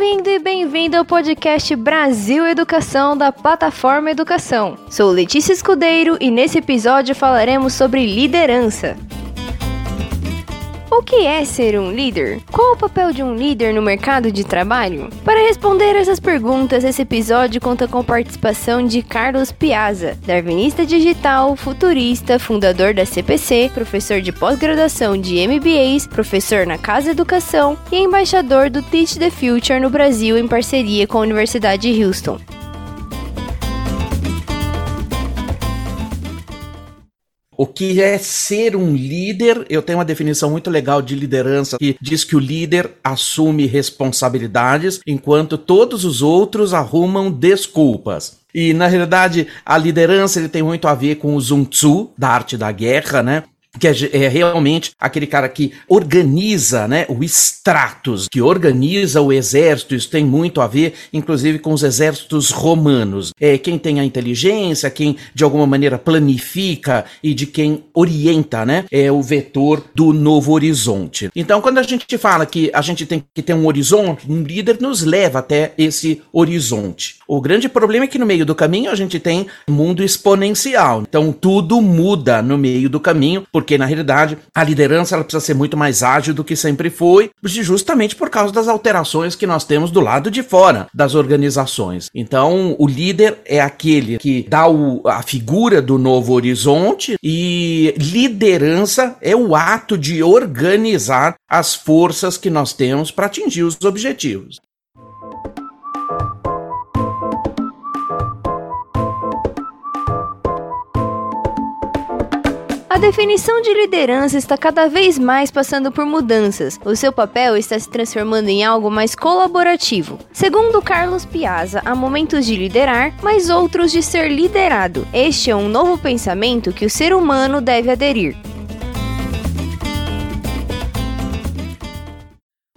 Bem-vindo e bem-vindo ao podcast Brasil Educação da plataforma Educação. Sou Letícia Escudeiro e nesse episódio falaremos sobre liderança. O que é ser um líder? Qual o papel de um líder no mercado de trabalho? Para responder essas perguntas, esse episódio conta com participação de Carlos Piazza, darwinista digital, futurista, fundador da CPC, professor de pós-graduação de MBAs, professor na Casa Educação e embaixador do Teach the Future no Brasil em parceria com a Universidade de Houston. O que é ser um líder? Eu tenho uma definição muito legal de liderança que diz que o líder assume responsabilidades enquanto todos os outros arrumam desculpas. E na realidade, a liderança ele tem muito a ver com o Sun Tzu, da arte da guerra, né? Que é, é, realmente aquele cara que organiza, né, o Stratus, que organiza o exército. Isso tem muito a ver, inclusive, com os exércitos romanos. É quem tem a inteligência, quem de alguma maneira planifica e de quem orienta, né, é o vetor do novo horizonte. Então, quando a gente fala que a gente tem que ter um horizonte, um líder nos leva até esse horizonte. O grande problema é que no meio do caminho a gente tem mundo exponencial. Então, tudo muda no meio do caminho porque na realidade a liderança ela precisa ser muito mais ágil do que sempre foi, justamente por causa das alterações que nós temos do lado de fora das organizações. Então, o líder é aquele que dá o, a figura do novo horizonte e liderança é o ato de organizar as forças que nós temos para atingir os objetivos. A definição de liderança está cada vez mais passando por mudanças. O seu papel está se transformando em algo mais colaborativo. Segundo Carlos Piazza, há momentos de liderar, mas outros de ser liderado. Este é um novo pensamento que o ser humano deve aderir.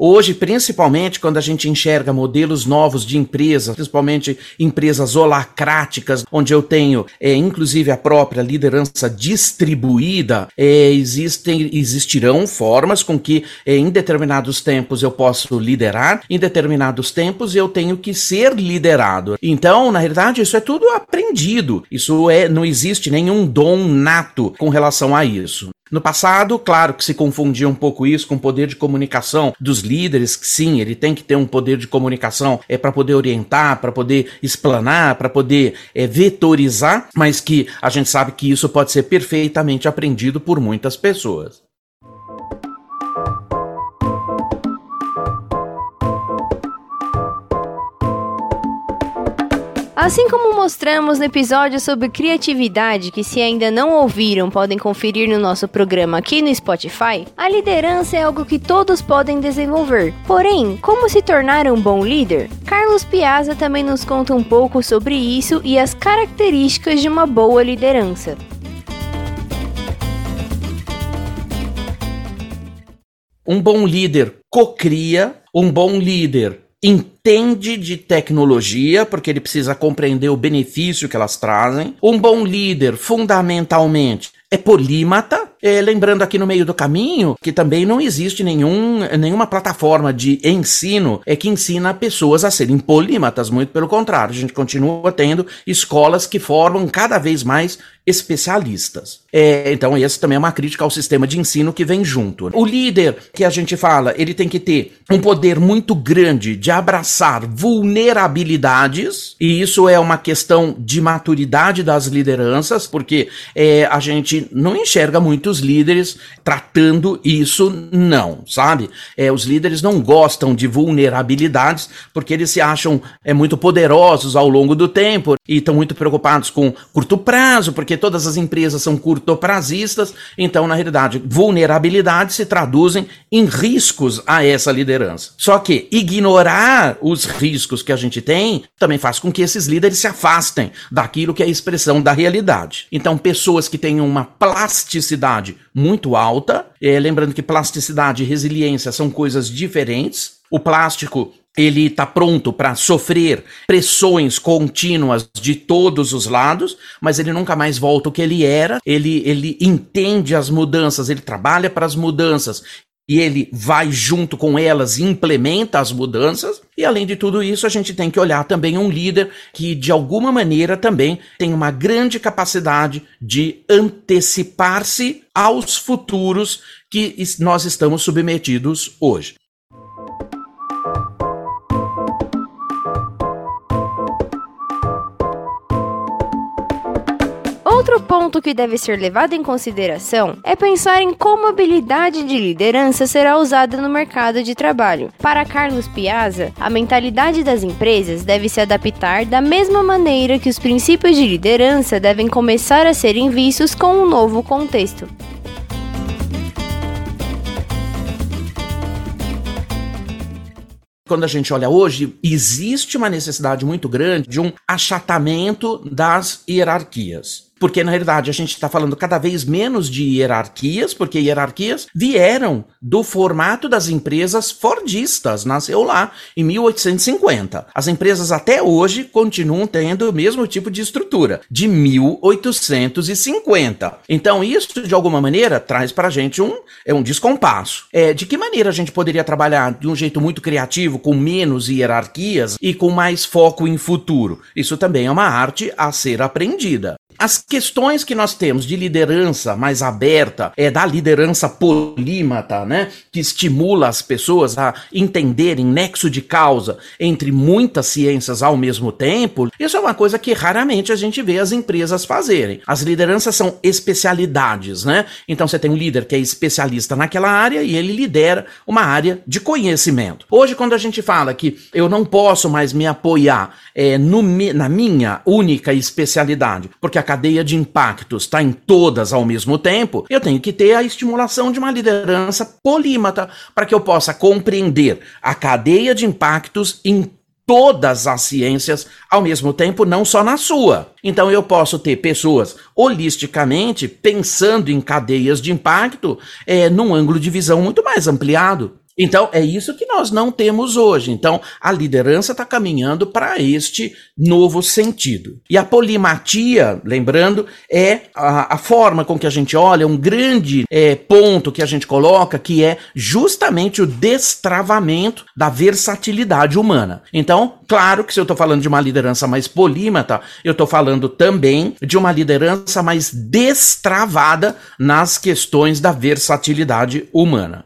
Hoje, principalmente quando a gente enxerga modelos novos de empresas, principalmente empresas holacráticas, onde eu tenho é, inclusive a própria liderança distribuída, é, existem, existirão formas com que é, em determinados tempos eu posso liderar, em determinados tempos eu tenho que ser liderado. Então, na realidade, isso é tudo aprendido. Isso é, não existe nenhum dom nato com relação a isso. No passado, claro que se confundia um pouco isso com o poder de comunicação dos líderes, que sim, ele tem que ter um poder de comunicação é para poder orientar, para poder explanar, para poder é, vetorizar, mas que a gente sabe que isso pode ser perfeitamente aprendido por muitas pessoas. Assim como mostramos no episódio sobre criatividade, que se ainda não ouviram, podem conferir no nosso programa aqui no Spotify, a liderança é algo que todos podem desenvolver. Porém, como se tornar um bom líder? Carlos Piazza também nos conta um pouco sobre isso e as características de uma boa liderança. Um bom líder cocria, um bom líder entende de tecnologia, porque ele precisa compreender o benefício que elas trazem. Um bom líder, fundamentalmente, é polímata. É, lembrando aqui no meio do caminho que também não existe nenhum, nenhuma plataforma de ensino é que ensina pessoas a serem polímatas, muito pelo contrário, a gente continua tendo escolas que formam cada vez mais especialistas. É, então, essa também é uma crítica ao sistema de ensino que vem junto. O líder que a gente fala, ele tem que ter um poder muito grande de abraçar vulnerabilidades, e isso é uma questão de maturidade das lideranças, porque é, a gente não enxerga muitos líderes tratando isso, não, sabe? É, os líderes não gostam de vulnerabilidades, porque eles se acham é, muito poderosos ao longo do tempo e estão muito preocupados com curto prazo, porque porque todas as empresas são curtoprazistas, então, na realidade, vulnerabilidades se traduzem em riscos a essa liderança. Só que ignorar os riscos que a gente tem também faz com que esses líderes se afastem daquilo que é a expressão da realidade. Então, pessoas que têm uma plasticidade muito alta, é, lembrando que plasticidade e resiliência são coisas diferentes. O plástico ele está pronto para sofrer pressões contínuas de todos os lados, mas ele nunca mais volta o que ele era. Ele, ele entende as mudanças, ele trabalha para as mudanças e ele vai junto com elas e implementa as mudanças. E além de tudo isso, a gente tem que olhar também um líder que, de alguma maneira, também tem uma grande capacidade de antecipar-se aos futuros que nós estamos submetidos hoje. Outro ponto que deve ser levado em consideração é pensar em como a habilidade de liderança será usada no mercado de trabalho. Para Carlos Piazza, a mentalidade das empresas deve se adaptar da mesma maneira que os princípios de liderança devem começar a serem vistos com um novo contexto. quando a gente olha hoje, existe uma necessidade muito grande de um achatamento das hierarquias porque na realidade a gente está falando cada vez menos de hierarquias, porque hierarquias vieram do formato das empresas fordistas, nasceu lá em 1850. As empresas até hoje continuam tendo o mesmo tipo de estrutura, de 1850. Então isso, de alguma maneira, traz para a gente um, é um descompasso. É, de que maneira a gente poderia trabalhar de um jeito muito criativo, com menos hierarquias e com mais foco em futuro? Isso também é uma arte a ser aprendida. As questões que nós temos de liderança mais aberta, é da liderança polímata, né, que estimula as pessoas a entenderem nexo de causa entre muitas ciências ao mesmo tempo, isso é uma coisa que raramente a gente vê as empresas fazerem. As lideranças são especialidades, né? Então você tem um líder que é especialista naquela área e ele lidera uma área de conhecimento. Hoje, quando a gente fala que eu não posso mais me apoiar é, no, na minha única especialidade, porque a cadeia de impactos está em todas ao mesmo tempo, eu tenho que ter a estimulação de uma liderança polímata para que eu possa compreender a cadeia de impactos em todas as ciências ao mesmo tempo, não só na sua. Então eu posso ter pessoas holisticamente pensando em cadeias de impacto é, num ângulo de visão muito mais ampliado. Então, é isso que nós não temos hoje. Então, a liderança está caminhando para este novo sentido. E a polimatia, lembrando, é a, a, forma com que a gente olha, um grande é, ponto que a gente coloca, que é justamente o destravamento da versatilidade humana. Então, claro que se eu estou falando de uma liderança mais polímata, eu estou falando também de uma liderança mais destravada nas questões da versatilidade humana.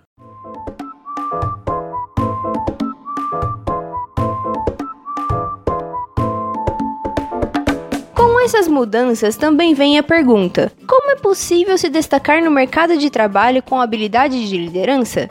Essas mudanças também vem a pergunta: como é possível se destacar no mercado de trabalho com habilidade de liderança?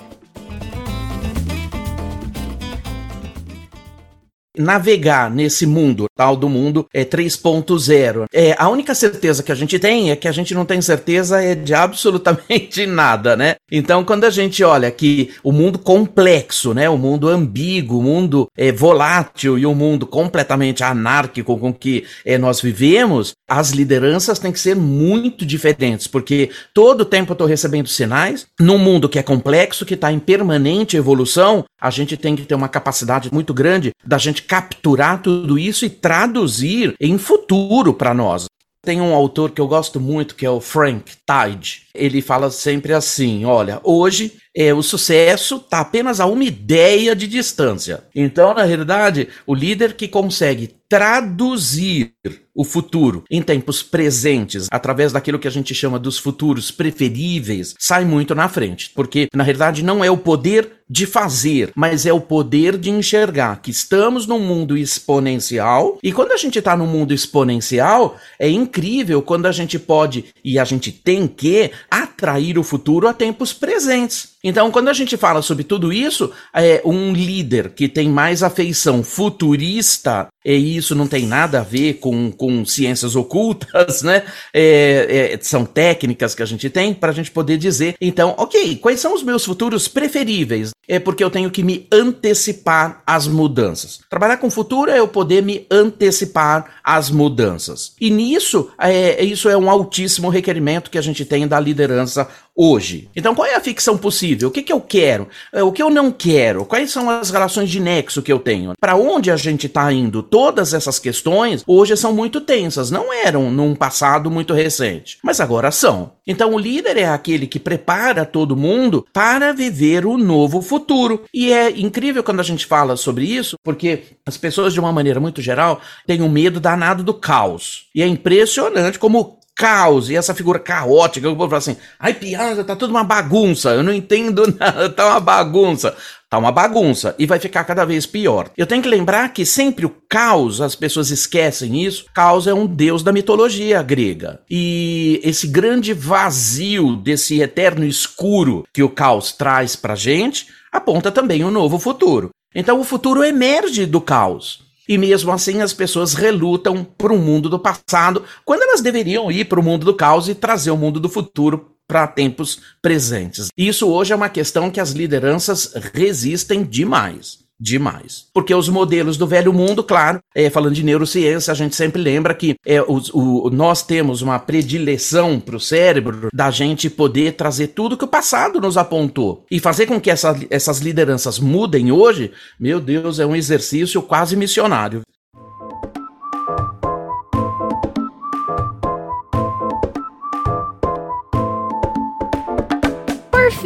Navegar nesse mundo, tal do mundo é 3.0. É, a única certeza que a gente tem é que a gente não tem certeza é de absolutamente nada, né? Então, quando a gente olha que o mundo complexo, né, o mundo ambíguo, o mundo é, volátil e o mundo completamente anárquico com que é, nós vivemos, as lideranças têm que ser muito diferentes, porque todo tempo eu estou recebendo sinais. Num mundo que é complexo, que está em permanente evolução, a gente tem que ter uma capacidade muito grande da gente capturar tudo isso e traduzir em futuro para nós. Tem um autor que eu gosto muito que é o Frank Tide. Ele fala sempre assim: olha, hoje é, o sucesso está apenas a uma ideia de distância. Então, na realidade, o líder que consegue traduzir o futuro em tempos presentes, através daquilo que a gente chama dos futuros preferíveis, sai muito na frente. Porque, na realidade, não é o poder de fazer, mas é o poder de enxergar que estamos num mundo exponencial. E quando a gente está num mundo exponencial, é incrível quando a gente pode, e a gente tem que, atrair o futuro a tempos presentes. Então, quando a gente fala sobre tudo isso, é um líder que tem mais afeição futurista, e isso não tem nada a ver com, com ciências ocultas, né? É, é, são técnicas que a gente tem para a gente poder dizer, então, ok, quais são os meus futuros preferíveis? É porque eu tenho que me antecipar às mudanças. Trabalhar com futuro é eu poder me antecipar às mudanças. E nisso, é, isso é um altíssimo requerimento que a gente tem da liderança hoje. Então, qual é a ficção possível? O que, que eu quero? É, o que eu não quero? Quais são as relações de nexo que eu tenho? Para onde a gente está indo? Todas essas questões hoje são muito tensas. Não eram num passado muito recente, mas agora são. Então, o líder é aquele que prepara todo mundo para viver o novo futuro. E é incrível quando a gente fala sobre isso, porque as pessoas, de uma maneira muito geral, têm um medo danado do caos. E é impressionante como caos e essa figura caótica, o povo fala assim, ai Piazza, tá tudo uma bagunça, eu não entendo nada, tá uma bagunça. Tá uma bagunça e vai ficar cada vez pior. Eu tenho que lembrar que sempre o caos, as pessoas esquecem isso, caos é um deus da mitologia grega. E esse grande vazio desse eterno escuro que o caos traz pra gente, aponta também um novo futuro. Então o futuro emerge do caos. E mesmo assim as pessoas relutam para um mundo do passado, quando elas deveriam ir para o mundo do caos e trazer o mundo do futuro para tempos presentes. Isso hoje é uma questão que as lideranças resistem demais demais. Porque os modelos do velho mundo, claro, é, falando de neurociência, a gente sempre lembra que é, o, o, nós temos uma predileção para o cérebro da gente poder trazer tudo que o passado nos apontou. E fazer com que essa, essas lideranças mudem hoje, meu Deus, é um exercício quase missionário.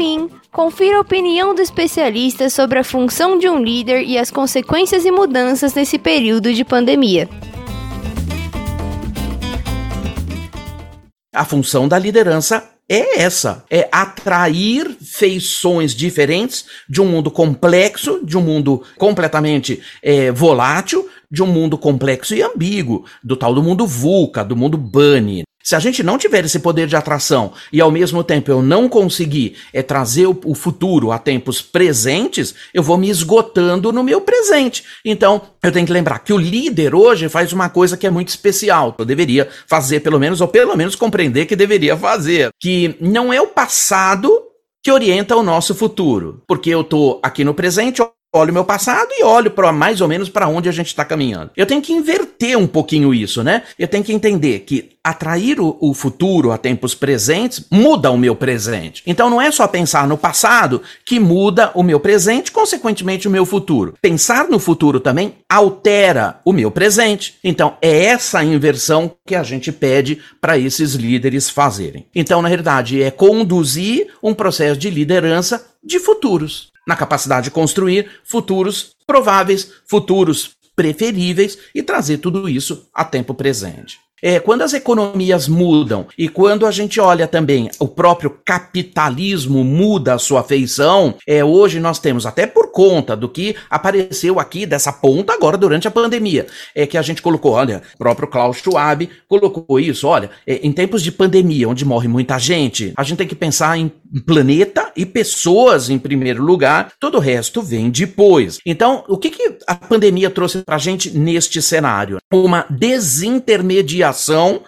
Fim, confira a opinião do especialista sobre a função de um líder e as consequências e mudanças nesse período de pandemia. A função da liderança é essa: é atrair feições diferentes de um mundo complexo, de um mundo completamente é, volátil, de um mundo complexo e ambíguo, do tal do mundo VUCA, do mundo Bunny. Se a gente não tiver esse poder de atração e ao mesmo tempo eu não conseguir é, trazer o, futuro a tempos presentes, eu vou me esgotando no meu presente. Então, eu tenho que lembrar que o líder hoje faz uma coisa que é muito especial. Eu deveria fazer pelo menos, ou pelo menos compreender que deveria fazer. Que não é o passado que orienta o nosso futuro. Porque eu tô aqui no presente, olho meu passado e olho para mais ou menos para onde a gente está caminhando. Eu tenho que inverter um pouquinho isso, né? Eu tenho que entender que atrair o, o, futuro a tempos presentes muda o meu presente. Então não é só pensar no passado que muda o meu presente, consequentemente o meu futuro. Pensar no futuro também altera o meu presente. Então é essa inversão que a gente pede para esses líderes fazerem. Então, na realidade, é conduzir um processo de liderança de futuros na capacidade de construir futuros prováveis, futuros preferíveis e trazer tudo isso a tempo presente. É, quando as economias mudam e quando a gente olha também o próprio capitalismo muda a sua feição, é, hoje nós temos, até por conta do que apareceu aqui dessa ponta agora durante a pandemia, é que a gente colocou, olha, o próprio Klaus Schwab colocou isso, olha, é, em tempos de pandemia, onde morre muita gente, a gente tem que pensar em planeta e pessoas em primeiro lugar, todo o resto vem depois. Então, o que, que a pandemia trouxe pra gente neste cenário? Uma desintermediação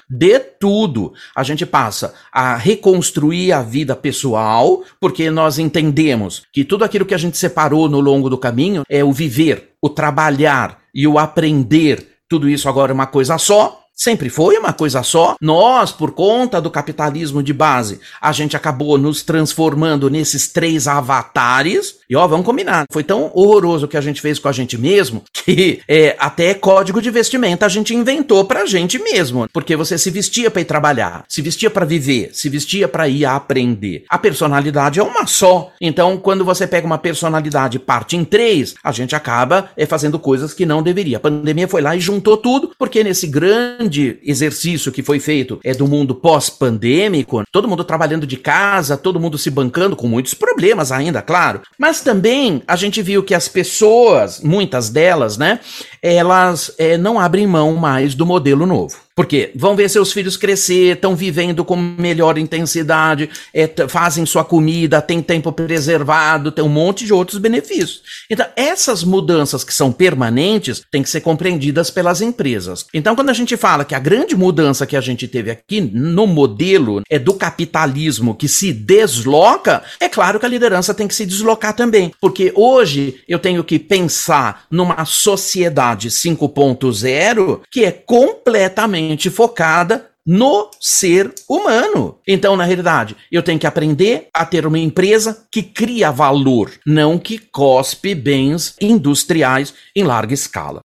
de tudo. A gente passa a reconstruir a vida pessoal, porque nós entendemos que tudo aquilo que a gente separou no longo do caminho é o viver, o trabalhar e o aprender. Tudo isso agora é uma coisa só, Sempre foi uma coisa só. Nós, por conta do capitalismo de base, a gente acabou nos transformando nesses três avatares. E ó, vamos combinar. Foi tão horroroso que a gente fez com a gente mesmo que é, até código de vestimenta a gente inventou pra gente mesmo. Porque você se vestia para ir trabalhar, se vestia para viver, se vestia para ir aprender. A personalidade é uma só. Então, quando você pega uma personalidade e parte em três, a gente acaba é, fazendo coisas que não deveria. A pandemia foi lá e juntou tudo, porque nesse grande grande exercício que foi feito é do mundo pós-pandêmico, todo mundo trabalhando de casa, todo mundo se bancando, com muitos problemas ainda, claro. Mas também a gente viu que as pessoas, muitas delas, né, elas é, não abrem mão mais do modelo novo. Porque vão ver seus filhos crescer, estão vivendo com melhor intensidade, é, fazem sua comida, tem tempo preservado, tem um monte de outros benefícios. Então, essas mudanças que são permanentes têm que ser compreendidas pelas empresas. Então, quando a gente fala que a grande mudança que a gente teve aqui no modelo é do capitalismo que se desloca, é claro que a liderança tem que se deslocar também. Porque hoje eu tenho que pensar numa sociedade 5.0 que é completamente focada no ser humano. Então, na realidade, eu tenho que aprender a ter uma empresa que cria valor, não que cospe bens industriais em larga escala.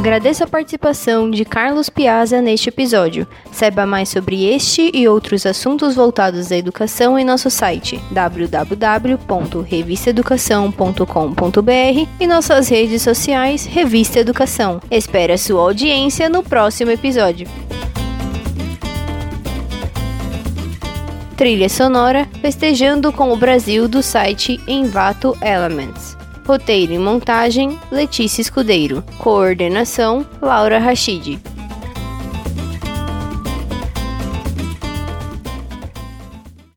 Agradeço a participação de Carlos Piazza neste episódio. Saiba mais sobre este e outros assuntos voltados à educação em nosso site www.revistaeducação.com.br e nossas redes sociais Revista Educação. Espero a sua audiência no próximo episódio. Trilha sonora Festejando com o Brasil do site Envato Elements. Roteiro e montagem: Letícia Escudeiro. Coordenação: Laura Rachid.